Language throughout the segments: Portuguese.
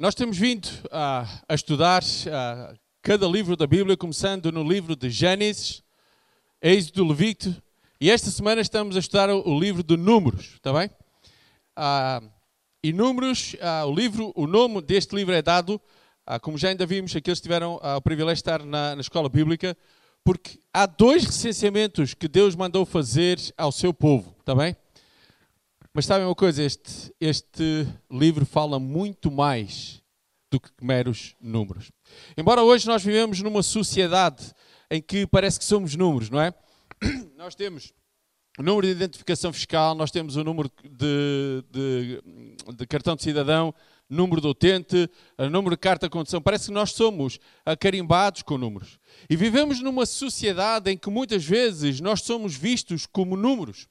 Nós temos vindo a, a estudar a, cada livro da Bíblia, começando no livro de Gênesis, Êxodo, Levítico, e esta semana estamos a estudar o, o livro de Números, está bem? Ah, e Números, ah, o livro, o nome deste livro é dado, ah, como já ainda vimos, aqueles que tiveram ah, o privilégio de estar na, na escola bíblica, porque há dois recenseamentos que Deus mandou fazer ao seu povo, está bem? Mas sabem uma coisa, este, este livro fala muito mais do que meros números. Embora hoje nós vivemos numa sociedade em que parece que somos números, não é? Nós temos o número de identificação fiscal, nós temos o número de, de, de cartão de cidadão, número de utente, número de carta de condução. Parece que nós somos acarimbados com números. E vivemos numa sociedade em que muitas vezes nós somos vistos como números.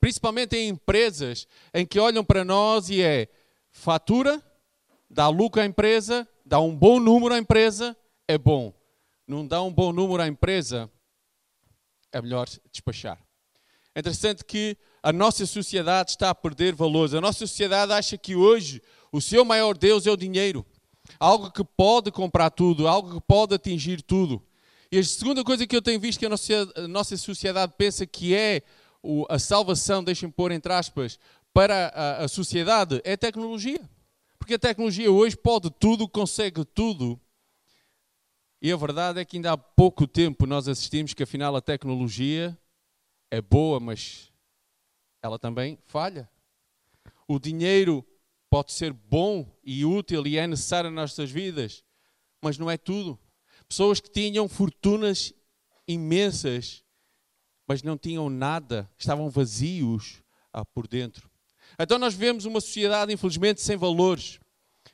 Principalmente em empresas em que olham para nós e é fatura, dá lucro à empresa, dá um bom número à empresa, é bom. Não dá um bom número à empresa, é melhor despachar. É interessante que a nossa sociedade está a perder valores. A nossa sociedade acha que hoje o seu maior Deus é o dinheiro. Algo que pode comprar tudo, algo que pode atingir tudo. E a segunda coisa que eu tenho visto que a nossa, a nossa sociedade pensa que é a salvação, deixem pôr entre aspas, para a, a sociedade é a tecnologia. Porque a tecnologia hoje pode tudo, consegue tudo. E a verdade é que ainda há pouco tempo nós assistimos que afinal a tecnologia é boa, mas ela também falha. O dinheiro pode ser bom e útil e é necessário nas nossas vidas, mas não é tudo. Pessoas que tinham fortunas imensas, mas não tinham nada, estavam vazios ah, por dentro. Então nós vivemos uma sociedade, infelizmente, sem valores.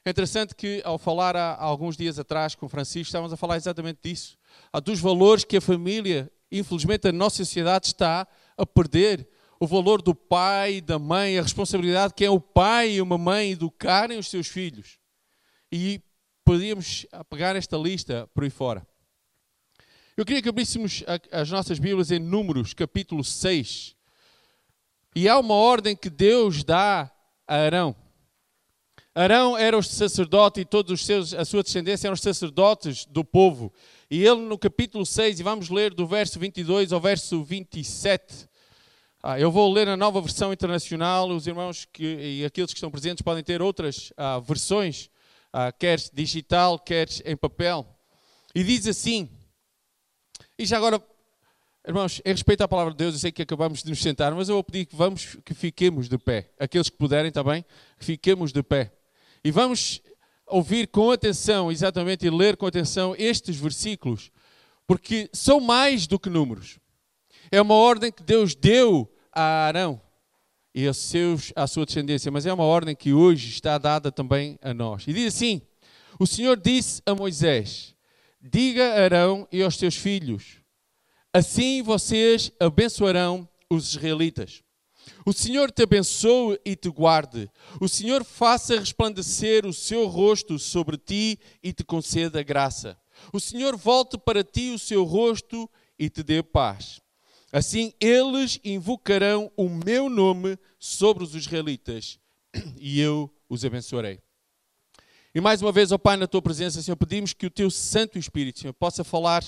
É interessante que, ao falar há alguns dias atrás com Francisco, estávamos a falar exatamente disso. Dos valores que a família, infelizmente, a nossa sociedade está a perder. O valor do pai, da mãe, a responsabilidade que é o pai e uma mãe educarem os seus filhos. E podíamos pegar esta lista por aí fora. Eu queria que abríssemos as nossas Bíblias em Números, capítulo 6. E há uma ordem que Deus dá a Arão. Arão era o sacerdote e todos os seus, a sua descendência eram os sacerdotes do povo. E ele no capítulo 6, e vamos ler do verso 22 ao verso 27. Ah, eu vou ler a nova versão internacional. Os irmãos que, e aqueles que estão presentes podem ter outras ah, versões, ah, quer digital, quer em papel. E diz assim: e já agora, irmãos, em respeito à palavra de Deus, eu sei que acabamos de nos sentar, mas eu vou pedir que vamos, que fiquemos de pé. Aqueles que puderem também, que fiquemos de pé. E vamos ouvir com atenção, exatamente, e ler com atenção estes versículos, porque são mais do que números. É uma ordem que Deus deu a Arão e a, seus, à sua descendência, mas é uma ordem que hoje está dada também a nós. E diz assim: O Senhor disse a Moisés: Diga a Arão e aos seus filhos: Assim vocês abençoarão os israelitas. O Senhor te abençoe e te guarde. O Senhor faça resplandecer o seu rosto sobre ti e te conceda graça. O Senhor volte para ti o seu rosto e te dê paz. Assim eles invocarão o meu nome sobre os israelitas e eu os abençoarei. E mais uma vez, ó Pai, na tua presença, Senhor, pedimos que o teu Santo Espírito, Senhor, possa falar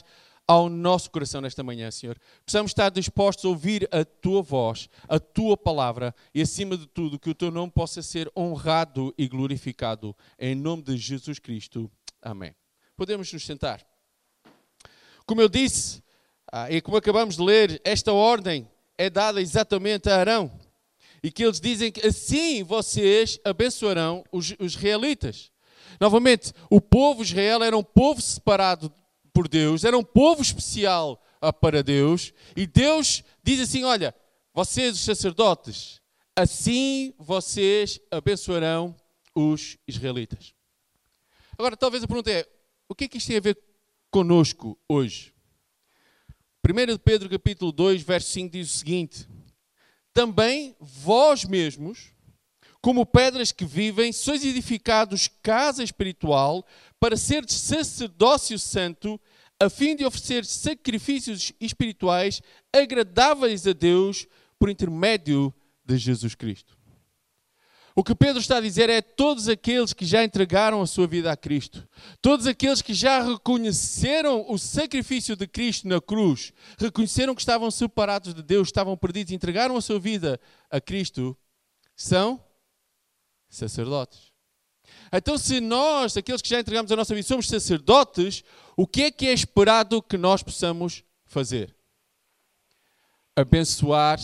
ao nosso coração nesta manhã, Senhor. Precisamos estar dispostos a ouvir a tua voz, a tua palavra e, acima de tudo, que o teu nome possa ser honrado e glorificado. Em nome de Jesus Cristo. Amém. Podemos nos sentar. Como eu disse, ah, e como acabamos de ler, esta ordem é dada exatamente a Arão. E que eles dizem que assim vocês abençoarão os israelitas. Novamente, o povo de Israel era um povo separado por Deus, era um povo especial ah, para Deus, e Deus diz assim: Olha, vocês, os sacerdotes, assim vocês abençoarão os israelitas. Agora, talvez a pergunta é: o que é que isto tem a ver conosco hoje? 1 Pedro capítulo 2, verso 5 diz o seguinte: Também vós mesmos como pedras que vivem, sois edificados casa espiritual para seres sacerdócio santo, a fim de oferecer sacrifícios espirituais agradáveis a Deus por intermédio de Jesus Cristo. O que Pedro está a dizer é todos aqueles que já entregaram a sua vida a Cristo, todos aqueles que já reconheceram o sacrifício de Cristo na cruz, reconheceram que estavam separados de Deus, estavam perdidos, entregaram a sua vida a Cristo, são sacerdotes. Então, se nós, aqueles que já entregamos a nossa vida, somos sacerdotes, o que é que é esperado que nós possamos fazer? Abençoar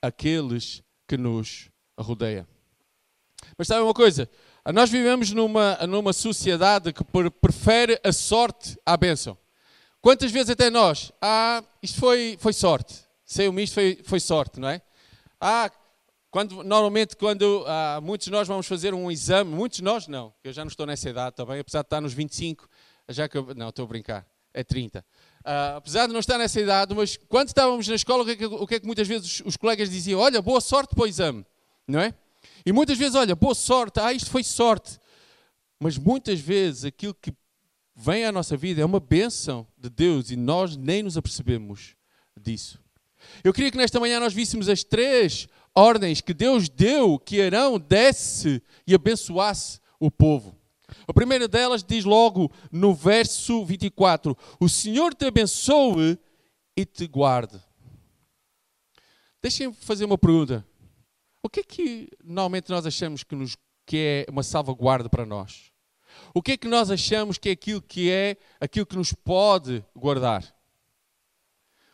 aqueles que nos rodeiam. Mas sabe uma coisa? Nós vivemos numa, numa sociedade que prefere a sorte à bênção. Quantas vezes até nós? Ah, isto foi, foi sorte. Saiu-me isto, foi, foi sorte, não é? Ah, quando, normalmente, quando ah, muitos de nós vamos fazer um exame, muitos de nós não, eu já não estou nessa idade também, apesar de estar nos 25, já que eu, não, estou a brincar, é 30. Ah, apesar de não estar nessa idade, mas quando estávamos na escola, o que é que, o que, é que muitas vezes os, os colegas diziam? Olha, boa sorte para o exame, não é? E muitas vezes, olha, boa sorte, ah, isto foi sorte. Mas muitas vezes aquilo que vem à nossa vida é uma bênção de Deus e nós nem nos apercebemos disso. Eu queria que nesta manhã nós víssemos as três ordens que Deus deu que Arão desse e abençoasse o povo. A primeira delas diz logo no verso 24: O Senhor te abençoe e te guarde. Deixem-me fazer uma pergunta. O que é que normalmente nós achamos que, nos, que é uma salvaguarda para nós? O que é que nós achamos que é aquilo que é aquilo que nos pode guardar?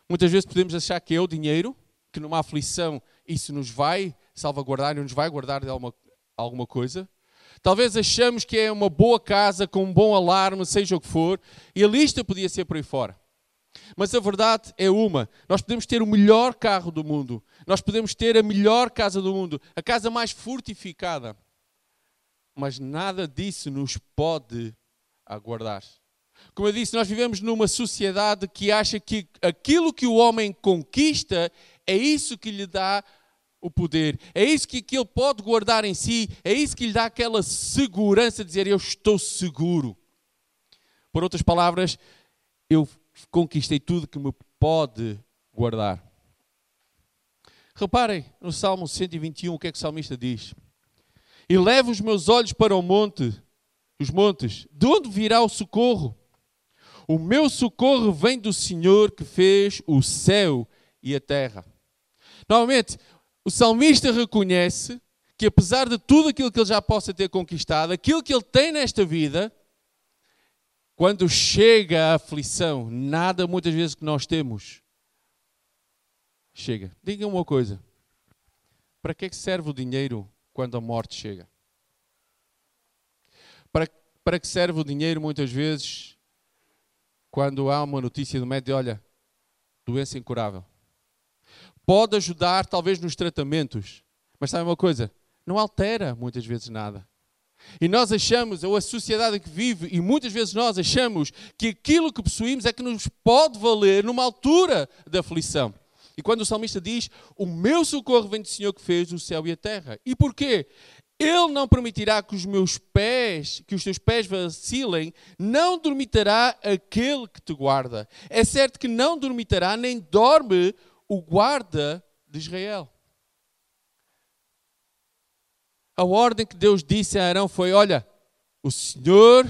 Muitas vezes podemos achar que é o dinheiro, que numa aflição isso nos vai salvaguardar e nos vai guardar de alguma, alguma coisa. Talvez achamos que é uma boa casa com um bom alarme, seja o que for, e a lista podia ser por aí fora. Mas a verdade é uma: nós podemos ter o melhor carro do mundo, nós podemos ter a melhor casa do mundo, a casa mais fortificada, mas nada disso nos pode aguardar. Como eu disse, nós vivemos numa sociedade que acha que aquilo que o homem conquista é isso que lhe dá o poder, é isso que, que ele pode guardar em si, é isso que lhe dá aquela segurança de dizer eu estou seguro. Por outras palavras, eu conquistei tudo que me pode guardar. Reparem no Salmo 121 o que é que o salmista diz. E levo os meus olhos para o monte, os montes, de onde virá o socorro? O meu socorro vem do Senhor que fez o céu e a terra. Novamente, o salmista reconhece que apesar de tudo aquilo que ele já possa ter conquistado, aquilo que ele tem nesta vida, quando chega a aflição, nada muitas vezes que nós temos chega. Diga uma coisa: para que, é que serve o dinheiro quando a morte chega? Para, para que serve o dinheiro muitas vezes quando há uma notícia do médico: olha, doença incurável? Pode ajudar, talvez, nos tratamentos, mas sabe uma coisa? Não altera muitas vezes nada. E nós achamos, ou a sociedade que vive, e muitas vezes nós achamos que aquilo que possuímos é que nos pode valer numa altura da aflição. E quando o salmista diz: O meu socorro vem do Senhor que fez o céu e a terra. E porquê? Ele não permitirá que os meus pés, que os teus pés vacilem, não dormitará aquele que te guarda. É certo que não dormitará, nem dorme o guarda de Israel. a ordem que Deus disse a Arão foi: Olha, o Senhor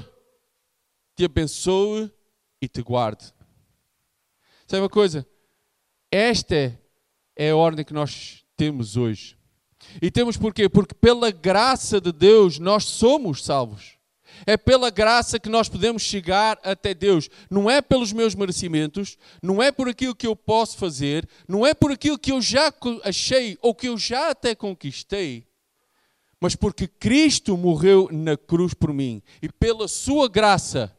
te abençoe e te guarde. Sabe uma coisa? Esta é a ordem que nós temos hoje. E temos porquê? Porque pela graça de Deus nós somos salvos. É pela graça que nós podemos chegar até Deus. Não é pelos meus merecimentos, não é por aquilo que eu posso fazer, não é por aquilo que eu já achei ou que eu já até conquistei, mas porque Cristo morreu na cruz por mim e pela sua graça,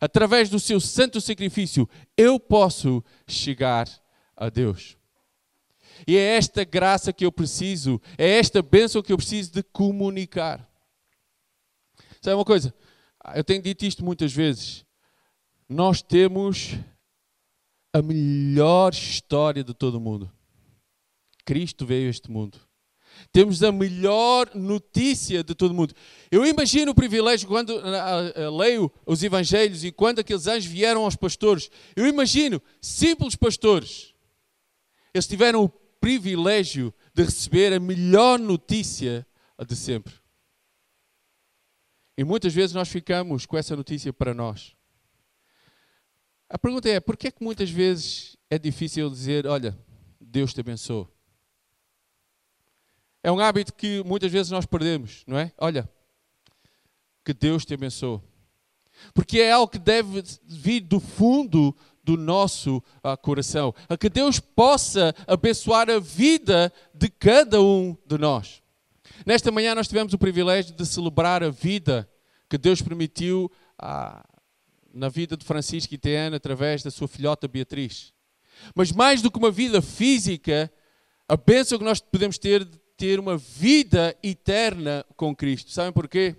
através do seu santo sacrifício, eu posso chegar a Deus. E é esta graça que eu preciso, é esta bênção que eu preciso de comunicar. Sabe uma coisa? Eu tenho dito isto muitas vezes. Nós temos a melhor história de todo o mundo. Cristo veio a este mundo. Temos a melhor notícia de todo mundo. Eu imagino o privilégio quando uh, uh, leio os evangelhos e quando aqueles anjos vieram aos pastores. Eu imagino simples pastores. Eles tiveram o privilégio de receber a melhor notícia de sempre. E muitas vezes nós ficamos com essa notícia para nós. A pergunta é: por que é que muitas vezes é difícil dizer, olha, Deus te abençoe? É um hábito que muitas vezes nós perdemos, não é? Olha, que Deus te abençoe. Porque é algo que deve vir do fundo do nosso uh, coração. A que Deus possa abençoar a vida de cada um de nós. Nesta manhã nós tivemos o privilégio de celebrar a vida que Deus permitiu uh, na vida de Francisco e Teana através da sua filhota Beatriz. Mas mais do que uma vida física, a bênção que nós podemos ter de ter uma vida eterna com Cristo. Sabem porquê?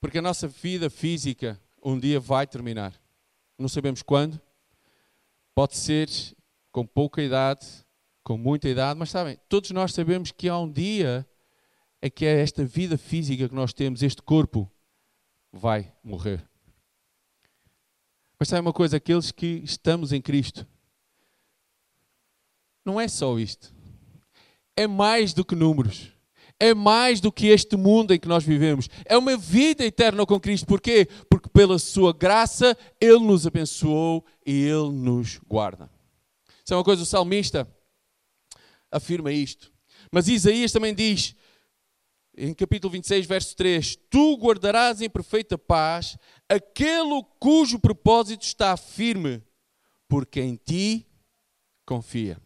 Porque a nossa vida física um dia vai terminar. Não sabemos quando. Pode ser com pouca idade, com muita idade, mas sabem, todos nós sabemos que há um dia é que é esta vida física que nós temos, este corpo, vai morrer. Mas sabe uma coisa? Aqueles que estamos em Cristo, não é só isto. É mais do que números. É mais do que este mundo em que nós vivemos. É uma vida eterna com Cristo. Porquê? Porque pela sua graça Ele nos abençoou e Ele nos guarda. Isso é uma coisa, o salmista afirma isto. Mas Isaías também diz: em capítulo 26, verso 3: Tu guardarás em perfeita paz aquele cujo propósito está firme, porque em ti confia.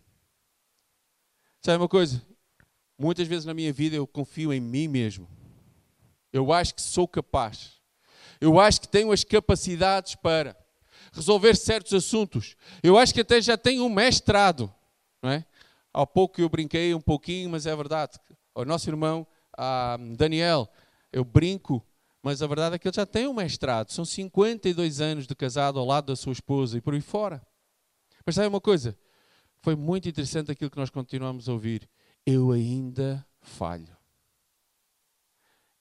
Sabe uma coisa? Muitas vezes na minha vida eu confio em mim mesmo. Eu acho que sou capaz. Eu acho que tenho as capacidades para resolver certos assuntos. Eu acho que até já tenho um mestrado. Não é? Há pouco eu brinquei um pouquinho, mas é verdade. O nosso irmão ah, Daniel, eu brinco, mas a verdade é que ele já tem um mestrado. São 52 anos de casado ao lado da sua esposa e por aí fora. Mas sabe uma coisa? Foi muito interessante aquilo que nós continuamos a ouvir. Eu ainda falho.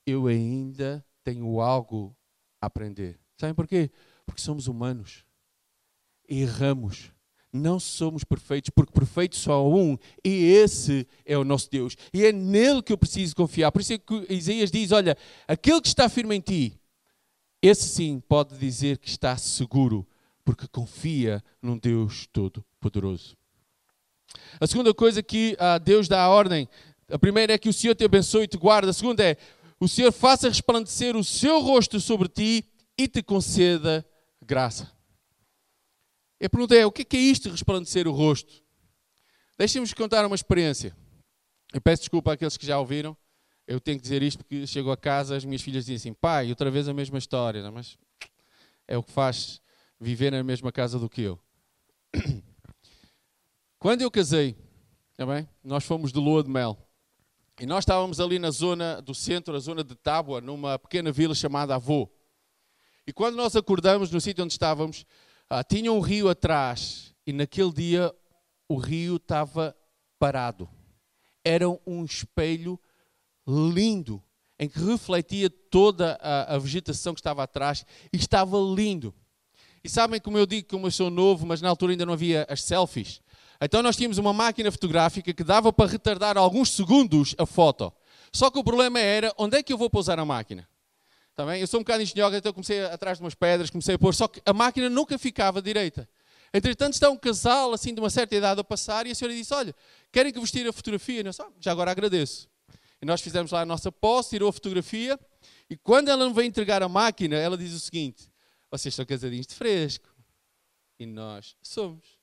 Eu ainda tenho algo a aprender. Sabem porquê? Porque somos humanos. Erramos não somos perfeitos, porque perfeito só há um, e esse é o nosso Deus. E é nele que eu preciso confiar. Por isso é que Isaías diz: Olha, aquele que está firme em ti, esse sim pode dizer que está seguro, porque confia num Deus Todo-Poderoso. A segunda coisa que ah, Deus dá a ordem, a primeira é que o Senhor te abençoe e te guarde, a segunda é o Senhor faça resplandecer o seu rosto sobre ti e te conceda graça. A pergunta é: o que é isto de resplandecer o rosto? Deixem-nos contar uma experiência. Eu peço desculpa àqueles que já ouviram. Eu tenho que dizer isto porque chego a casa, as minhas filhas dizem assim: pai, outra vez a mesma história, não? mas é o que faz viver na mesma casa do que eu. Quando eu casei, bem? nós fomos de lua de mel. E nós estávamos ali na zona do centro, a zona de Tábua, numa pequena vila chamada Avô. E quando nós acordamos no sítio onde estávamos, ah, tinha um rio atrás e naquele dia o rio estava parado. Era um espelho lindo em que refletia toda a, a, vegetação que estava atrás e estava lindo. E sabem como eu digo, como eu sou novo, mas na altura ainda não havia as selfies. Então nós tínhamos uma máquina fotográfica que dava para retardar alguns segundos a foto. Só que o problema era onde é que eu vou pousar a máquina? Também, tá eu sou um bocado engenhoca, então comecei atrás de umas pedras, comecei a pôr, só que a máquina nunca ficava direita. Entretanto, está um casal assim de uma certa idade a passar e a senhora disse: Olha, querem que vos tire a fotografia? Eu, já agora agradeço. E nós fizemos lá a nossa posse, tirou a fotografia e quando ela me veio entregar a máquina, ela diz o seguinte: Vocês são casadinhos de fresco. E nós somos.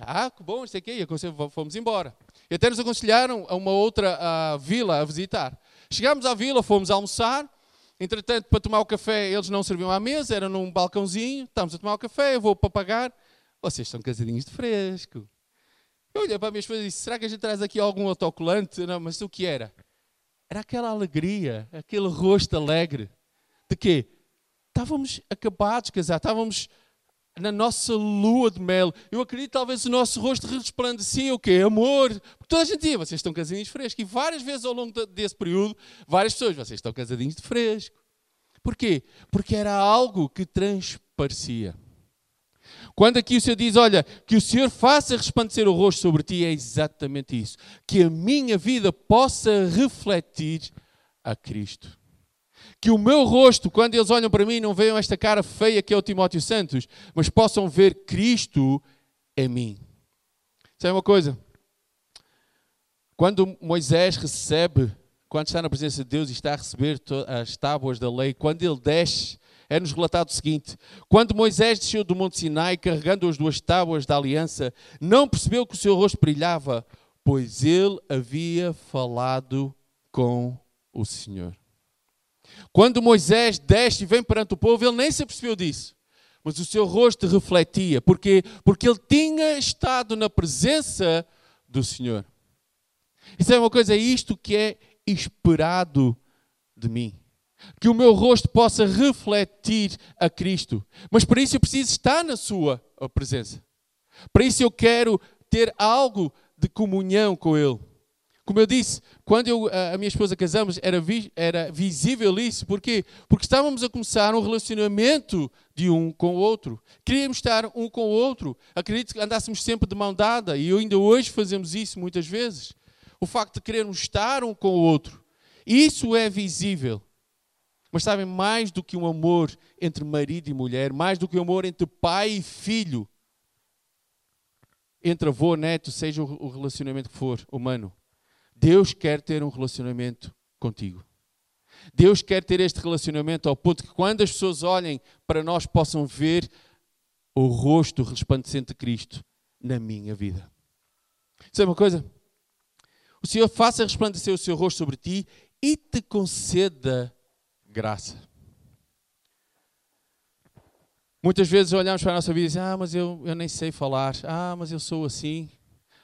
Ah, que bom, sei que e fomos embora. E até nos aconselharam a uma outra uh, vila a visitar. Chegámos à vila, fomos almoçar Entretanto, para tomar o café, eles não serviam à mesa, era num balcãozinho. Estamos a tomar o café, eu vou para pagar. Vocês são casadinhos de fresco. Eu olhei para a minha esposa e disse: será que a gente traz aqui algum autocolante? Não, mas o que era? Era aquela alegria, aquele rosto alegre. De quê? Estávamos acabados de casar, estávamos na nossa lua de mel. Eu acredito talvez o nosso rosto resplandecia o quê? Amor. Porque toda a gente dizia, vocês estão casadinhos de fresco. E várias vezes ao longo desse período, várias pessoas, vocês estão casadinhos de fresco. Porquê? Porque era algo que transparecia. Quando aqui o Senhor diz, olha, que o Senhor faça resplandecer o rosto sobre ti, é exatamente isso. Que a minha vida possa refletir a Cristo. Que o meu rosto, quando eles olham para mim, não vejam esta cara feia que é o Timóteo Santos, mas possam ver Cristo em mim. Sabe uma coisa? Quando Moisés recebe, quando está na presença de Deus e está a receber as tábuas da lei, quando ele desce, é-nos relatado o seguinte: quando Moisés desceu do Monte Sinai carregando as duas tábuas da aliança, não percebeu que o seu rosto brilhava, pois ele havia falado com o Senhor. Quando Moisés desce e vem perante o povo, ele nem se apercebeu disso. Mas o seu rosto refletia. Porquê? Porque ele tinha estado na presença do Senhor. Isso é uma coisa, é isto que é esperado de mim. Que o meu rosto possa refletir a Cristo. Mas para isso eu preciso estar na Sua presença. Para isso eu quero ter algo de comunhão com Ele. Como eu disse, quando eu, a minha esposa casamos, era, vi, era visível isso. Porquê? Porque estávamos a começar um relacionamento de um com o outro. Queríamos estar um com o outro. Acredito que andássemos sempre de mão dada. E ainda hoje fazemos isso muitas vezes. O facto de querermos estar um com o outro. Isso é visível. Mas sabem, mais do que um amor entre marido e mulher, mais do que um amor entre pai e filho, entre avô neto, seja o relacionamento que for humano, Deus quer ter um relacionamento contigo. Deus quer ter este relacionamento ao ponto que quando as pessoas olhem para nós possam ver o rosto resplandecente de Cristo na minha vida. Sabe uma coisa? O Senhor faça resplandecer o seu rosto sobre ti e te conceda graça. Muitas vezes olhamos para a nossa vida e dizemos: Ah, mas eu, eu nem sei falar. Ah, mas eu sou assim.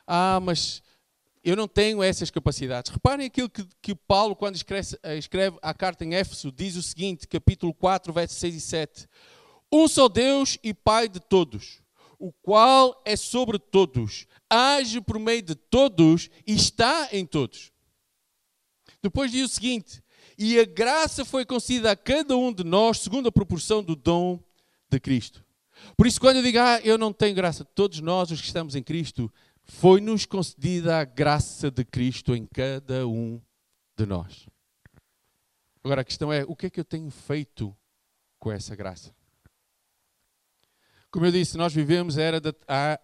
Ah, mas eu não tenho essas capacidades. Reparem aquilo que, que Paulo, quando escreve, escreve a carta em Éfeso, diz o seguinte, capítulo 4, versos 6 e 7. Um só Deus e Pai de todos, o qual é sobre todos, age por meio de todos e está em todos. Depois diz o seguinte: E a graça foi concedida a cada um de nós segundo a proporção do dom de Cristo. Por isso, quando eu digo, ah, eu não tenho graça, todos nós, os que estamos em Cristo, foi-nos concedida a graça de Cristo em cada um de nós. Agora a questão é: o que é que eu tenho feito com essa graça? Como eu disse, nós vivemos era da,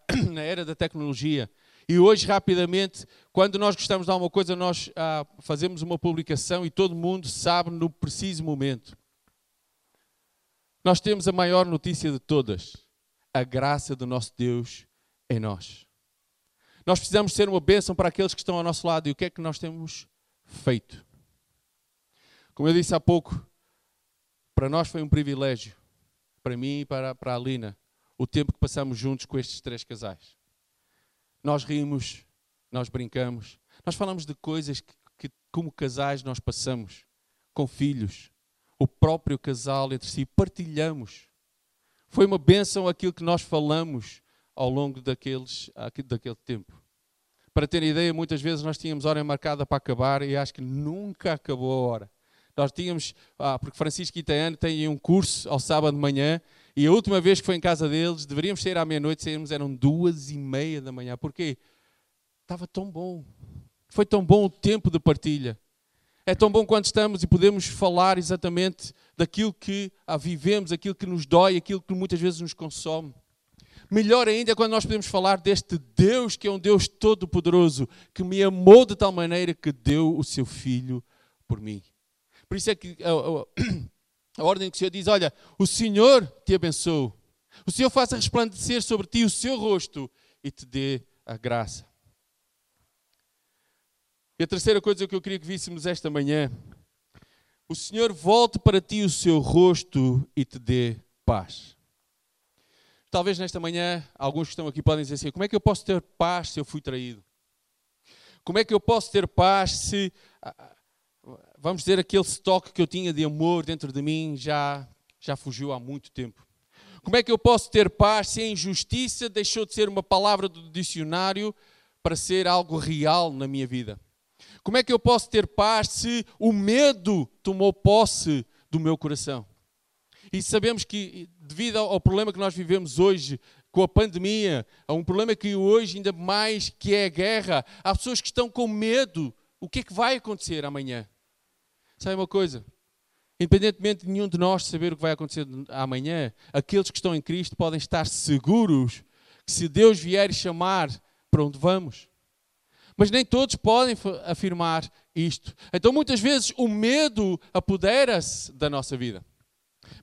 na era da tecnologia. E hoje, rapidamente, quando nós gostamos de alguma coisa, nós ah, fazemos uma publicação e todo mundo sabe no preciso momento. Nós temos a maior notícia de todas: a graça do nosso Deus em nós. Nós precisamos ser uma bênção para aqueles que estão ao nosso lado. E o que é que nós temos feito? Como eu disse há pouco, para nós foi um privilégio, para mim e para, para a Alina, o tempo que passamos juntos com estes três casais. Nós rimos, nós brincamos, nós falamos de coisas que, que como casais, nós passamos com filhos, o próprio casal entre si, partilhamos. Foi uma bênção aquilo que nós falamos ao longo daqueles, daquele tempo. Para ter ideia, muitas vezes nós tínhamos hora marcada para acabar e acho que nunca acabou a hora. Nós tínhamos, ah, porque Francisco Itaiano têm um curso ao sábado de manhã e a última vez que foi em casa deles, deveríamos sair à meia-noite, saímos, eram duas e meia da manhã. Porquê? Estava tão bom. Foi tão bom o tempo de partilha. É tão bom quando estamos e podemos falar exatamente daquilo que ah, vivemos, aquilo que nos dói, aquilo que muitas vezes nos consome. Melhor ainda é quando nós podemos falar deste Deus que é um Deus todo-poderoso, que me amou de tal maneira que deu o seu filho por mim. Por isso é que a, a, a ordem que o Senhor diz: Olha, o Senhor te abençoe, o Senhor faça resplandecer sobre ti o seu rosto e te dê a graça. E a terceira coisa que eu queria que víssemos esta manhã: o Senhor volte para ti o seu rosto e te dê paz. Talvez nesta manhã alguns que estão aqui podem dizer assim: como é que eu posso ter paz se eu fui traído? Como é que eu posso ter paz se, ah, ah, vamos dizer, aquele estoque que eu tinha de amor dentro de mim já, já fugiu há muito tempo? Como é que eu posso ter paz se a injustiça deixou de ser uma palavra do dicionário para ser algo real na minha vida? Como é que eu posso ter paz se o medo tomou posse do meu coração? E sabemos que, devido ao problema que nós vivemos hoje com a pandemia, há um problema que hoje ainda mais que é a guerra, há pessoas que estão com medo. O que é que vai acontecer amanhã? Sabe uma coisa? Independentemente de nenhum de nós saber o que vai acontecer amanhã, aqueles que estão em Cristo podem estar seguros que se Deus vier chamar, para onde vamos? Mas nem todos podem afirmar isto. Então, muitas vezes, o medo apodera-se da nossa vida.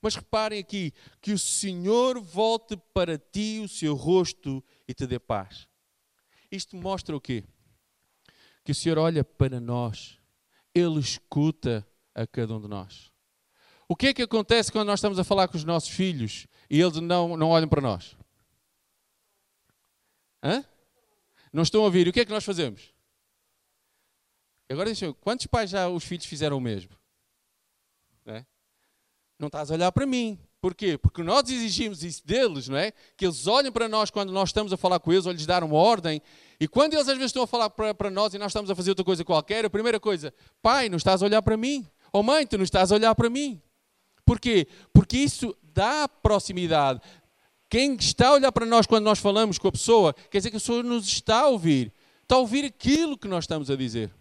Mas reparem aqui, que o Senhor volte para ti o seu rosto e te dê paz. Isto mostra o quê? Que o Senhor olha para nós, Ele escuta a cada um de nós. O que é que acontece quando nós estamos a falar com os nossos filhos e eles não, não olham para nós? Hã? Não estão a ouvir. E o que é que nós fazemos? Agora deixa eu, quantos pais já os filhos fizeram o mesmo? É? Não estás a olhar para mim. Porquê? Porque nós exigimos isso deles, não é? Que eles olhem para nós quando nós estamos a falar com eles ou lhes dar uma ordem. E quando eles às vezes estão a falar para, para nós e nós estamos a fazer outra coisa qualquer, a primeira coisa, pai, não estás a olhar para mim. Ou mãe, tu não estás a olhar para mim. Porquê? Porque isso dá proximidade. Quem está a olhar para nós quando nós falamos com a pessoa, quer dizer que a pessoa nos está a ouvir. Está a ouvir aquilo que nós estamos a dizer.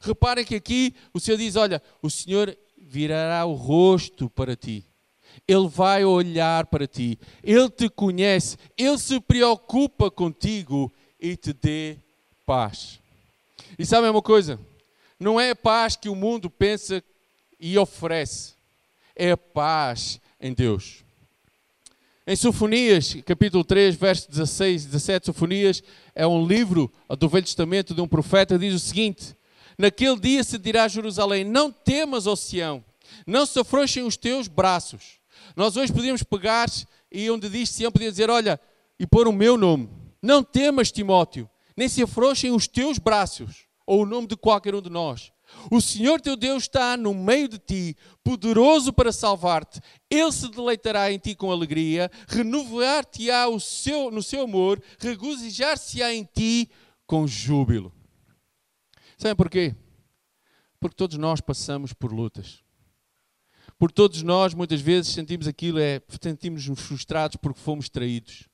Reparem que aqui o Senhor diz: Olha, o Senhor virará o rosto para ti. Ele vai olhar para ti. Ele te conhece. Ele se preocupa contigo e te dê paz. E sabem uma coisa? Não é a paz que o mundo pensa e oferece é a paz em Deus. Em Sofonias, capítulo 3, verso 16 e 17, Sofonias é um livro do Velho Testamento de um profeta, diz o seguinte: Naquele dia se dirá a Jerusalém: Não temas, ó Sião, não se afrouxem os teus braços. Nós hoje podíamos pegar e onde diz Sião, podia dizer: Olha, e pôr o meu nome. Não temas, Timóteo, nem se afrouxem os teus braços, ou o nome de qualquer um de nós. O Senhor teu Deus está no meio de ti, poderoso para salvar-te. Ele se deleitará em ti com alegria, renovar-te-á seu, no seu amor, regozijar-se-á em ti com júbilo. Sabem porquê? Porque todos nós passamos por lutas. Por todos nós, muitas vezes, sentimos aquilo, é, sentimos-nos frustrados porque fomos traídos.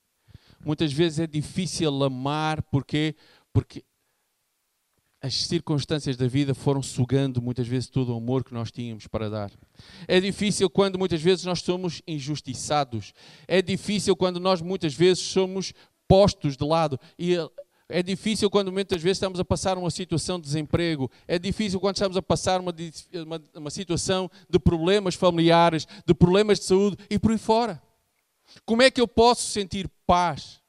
Muitas vezes é difícil amar, porquê? Porque as circunstâncias da vida foram sugando muitas vezes todo o amor que nós tínhamos para dar. É difícil quando muitas vezes nós somos injustiçados. É difícil quando nós muitas vezes somos postos de lado. E é difícil quando muitas vezes estamos a passar uma situação de desemprego. É difícil quando estamos a passar uma, uma, uma situação de problemas familiares, de problemas de saúde e por aí fora. Como é que eu posso sentir paz?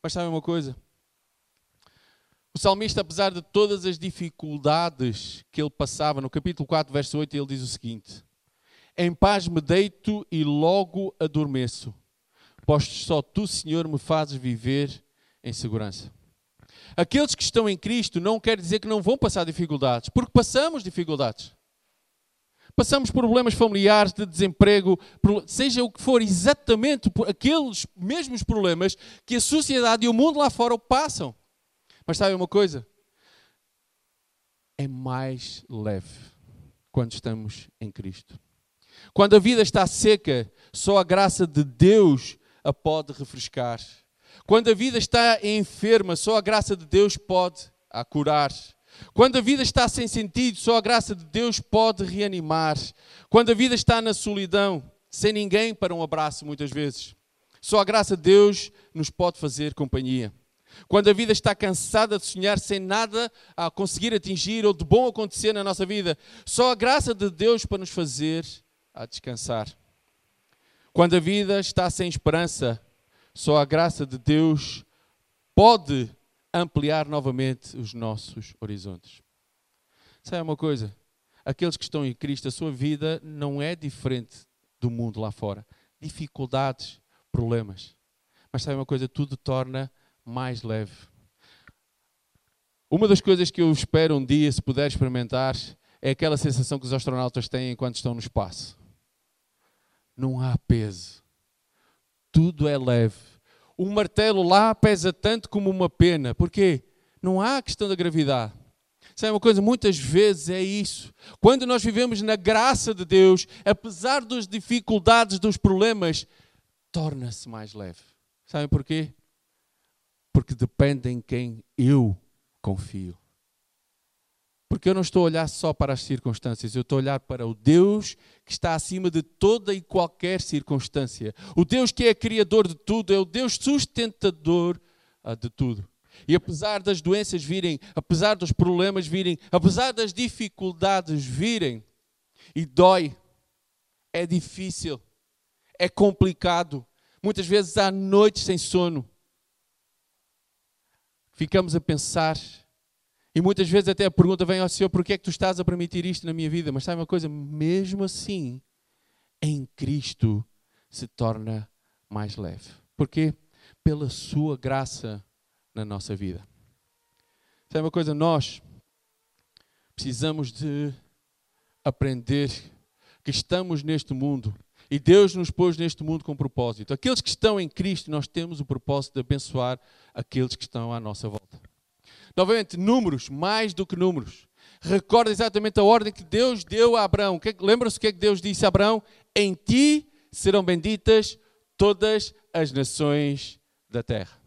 Mas sabe uma coisa? O salmista, apesar de todas as dificuldades que ele passava, no capítulo 4, verso 8, ele diz o seguinte: Em paz me deito e logo adormeço, pois só tu, Senhor, me fazes viver em segurança. Aqueles que estão em Cristo não quer dizer que não vão passar dificuldades, porque passamos dificuldades. Passamos problemas familiares, de desemprego, seja o que for, exatamente aqueles mesmos problemas que a sociedade e o mundo lá fora passam. Mas sabe uma coisa? É mais leve quando estamos em Cristo. Quando a vida está seca, só a graça de Deus a pode refrescar. Quando a vida está enferma, só a graça de Deus pode a curar. Quando a vida está sem sentido, só a graça de Deus pode reanimar. Quando a vida está na solidão, sem ninguém para um abraço, muitas vezes, só a graça de Deus nos pode fazer companhia. Quando a vida está cansada de sonhar sem nada a conseguir atingir ou de bom acontecer na nossa vida, só a graça de Deus para nos fazer a descansar. Quando a vida está sem esperança, só a graça de Deus pode ampliar novamente os nossos horizontes. Sabe uma coisa? Aqueles que estão em Cristo, a sua vida não é diferente do mundo lá fora. Dificuldades, problemas. Mas sabe uma coisa? Tudo torna mais leve. Uma das coisas que eu espero um dia, se puder experimentar, é aquela sensação que os astronautas têm enquanto estão no espaço. Não há peso. Tudo é leve. Um martelo lá pesa tanto como uma pena. Porquê? Não há questão da gravidade. Sabe uma coisa? Muitas vezes é isso. Quando nós vivemos na graça de Deus, apesar das dificuldades, dos problemas, torna-se mais leve Sabem porquê? Porque depende em quem eu confio. Porque eu não estou a olhar só para as circunstâncias, eu estou a olhar para o Deus que está acima de toda e qualquer circunstância. O Deus que é criador de tudo, é o Deus sustentador ah, de tudo. E apesar das doenças virem, apesar dos problemas virem, apesar das dificuldades virem, e dói, é difícil, é complicado. Muitas vezes há noites sem sono. Ficamos a pensar e muitas vezes até a pergunta vem ao Senhor: por que é que tu estás a permitir isto na minha vida? Mas sabe uma coisa? Mesmo assim, em Cristo se torna mais leve. Porquê? Pela sua graça na nossa vida. Sabe uma coisa? Nós precisamos de aprender que estamos neste mundo e Deus nos pôs neste mundo com propósito. Aqueles que estão em Cristo, nós temos o propósito de abençoar aqueles que estão à nossa volta. Novamente, números, mais do que números. Recorda exatamente a ordem que Deus deu a Abraão. É lembra-se o que é que Deus disse a Abraão? Em ti serão benditas todas as nações da terra.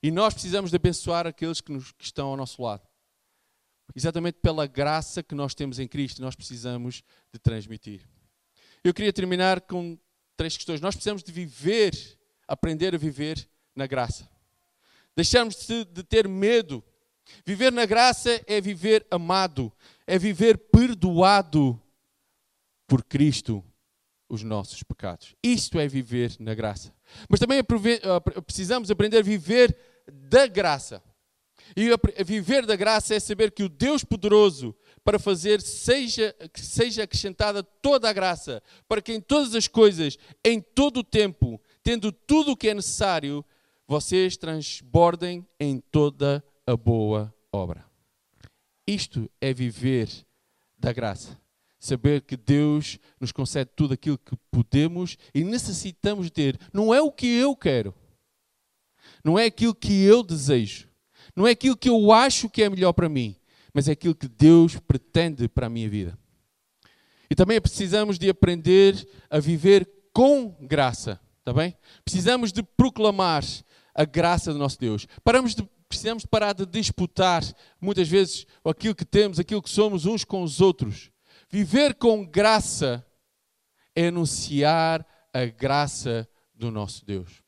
E nós precisamos de abençoar aqueles que, nos, que estão ao nosso lado. Exatamente pela graça que nós temos em Cristo, nós precisamos de transmitir. Eu queria terminar com três questões. Nós precisamos de viver, aprender a viver na graça. Deixamos de, de ter medo Viver na graça é viver amado, é viver perdoado por Cristo os nossos pecados. Isto é viver na graça. Mas também precisamos aprender a viver da graça. E viver da graça é saber que o Deus poderoso para fazer seja, que seja acrescentada toda a graça, para que em todas as coisas, em todo o tempo, tendo tudo o que é necessário, vocês transbordem em toda a boa obra. Isto é viver da graça. Saber que Deus nos concede tudo aquilo que podemos e necessitamos ter. Não é o que eu quero. Não é aquilo que eu desejo. Não é aquilo que eu acho que é melhor para mim. Mas é aquilo que Deus pretende para a minha vida. E também precisamos de aprender a viver com graça. Está bem? Precisamos de proclamar a graça do nosso Deus. Paramos de precisamos parar de disputar muitas vezes aquilo que temos, aquilo que somos uns com os outros. Viver com graça é anunciar a graça do nosso Deus.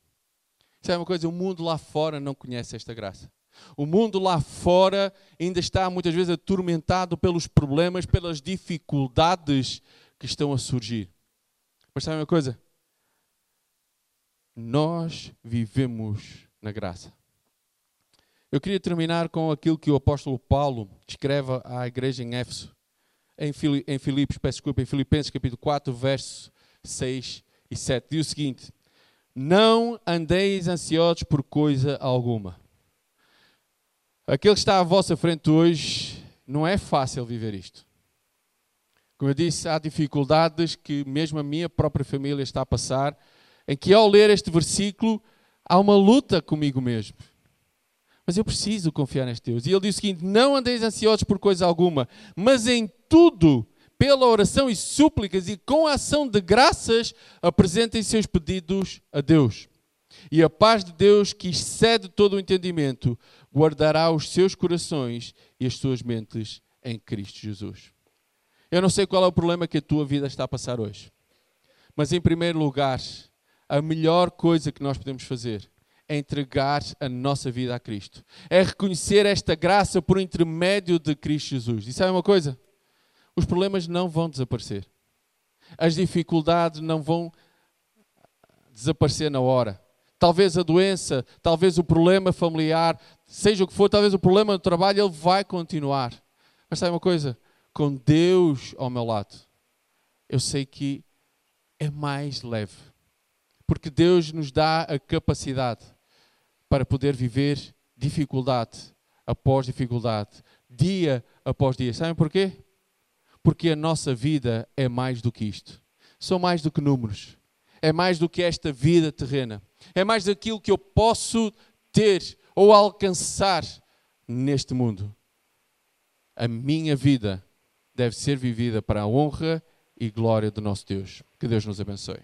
Sabe uma coisa? O mundo lá fora não conhece esta graça. O mundo lá fora ainda está muitas vezes atormentado pelos problemas, pelas dificuldades que estão a surgir. Mas sabe uma coisa? Nós vivemos na graça. Eu queria terminar com aquilo que o apóstolo Paulo escreve à igreja em Éfeso, em, Fili em Filipos, peço desculpa, em Filipenses capítulo 4, versos 6 e 7. Diz o seguinte: Não andeis ansiosos por coisa alguma. Aquele que está à vossa frente hoje, não é fácil viver isto. Como eu disse, há dificuldades que mesmo a minha própria família está a passar, em que ao ler este versículo há uma luta comigo mesmo. Mas eu preciso confiar neste Deus. E ele diz o seguinte: Não andeis ansiosos por coisa alguma, mas em tudo, pela oração e súplicas e com a ação de graças, apresentem seus pedidos a Deus. E a paz de Deus, que excede todo o entendimento, guardará os seus corações e as suas mentes em Cristo Jesus. Eu não sei qual é o problema que a tua vida está a passar hoje, mas em primeiro lugar, a melhor coisa que nós podemos fazer é entregar a nossa vida a Cristo. É reconhecer esta graça por intermédio de Cristo Jesus. E sabe uma coisa? Os problemas não vão desaparecer. As dificuldades não vão desaparecer na hora. Talvez a doença, talvez o problema familiar, seja o que for, talvez o problema no trabalho, ele vai continuar. Mas sabe uma coisa? Com Deus ao meu lado, eu sei que é mais leve. Porque Deus nos dá a capacidade para poder viver dificuldade após dificuldade, dia após dia. Sabem porquê? Porque a nossa vida é mais do que isto. São mais do que números. É mais do que esta vida terrena. É mais daquilo que eu posso ter ou alcançar neste mundo. A minha vida deve ser vivida para a honra e glória do nosso Deus. Que Deus nos abençoe.